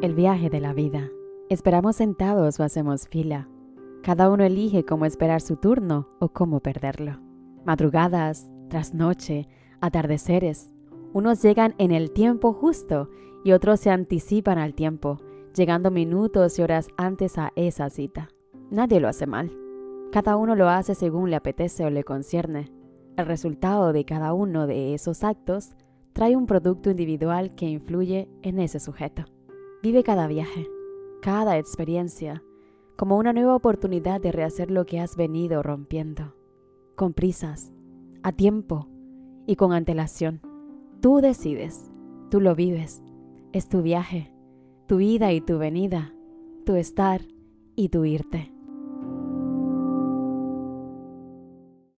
El viaje de la vida. Esperamos sentados o hacemos fila. Cada uno elige cómo esperar su turno o cómo perderlo. Madrugadas, trasnoche, atardeceres. Unos llegan en el tiempo justo y otros se anticipan al tiempo, llegando minutos y horas antes a esa cita. Nadie lo hace mal. Cada uno lo hace según le apetece o le concierne. El resultado de cada uno de esos actos trae un producto individual que influye en ese sujeto. Vive cada viaje, cada experiencia, como una nueva oportunidad de rehacer lo que has venido rompiendo, con prisas, a tiempo y con antelación. Tú decides, tú lo vives, es tu viaje, tu ida y tu venida, tu estar y tu irte.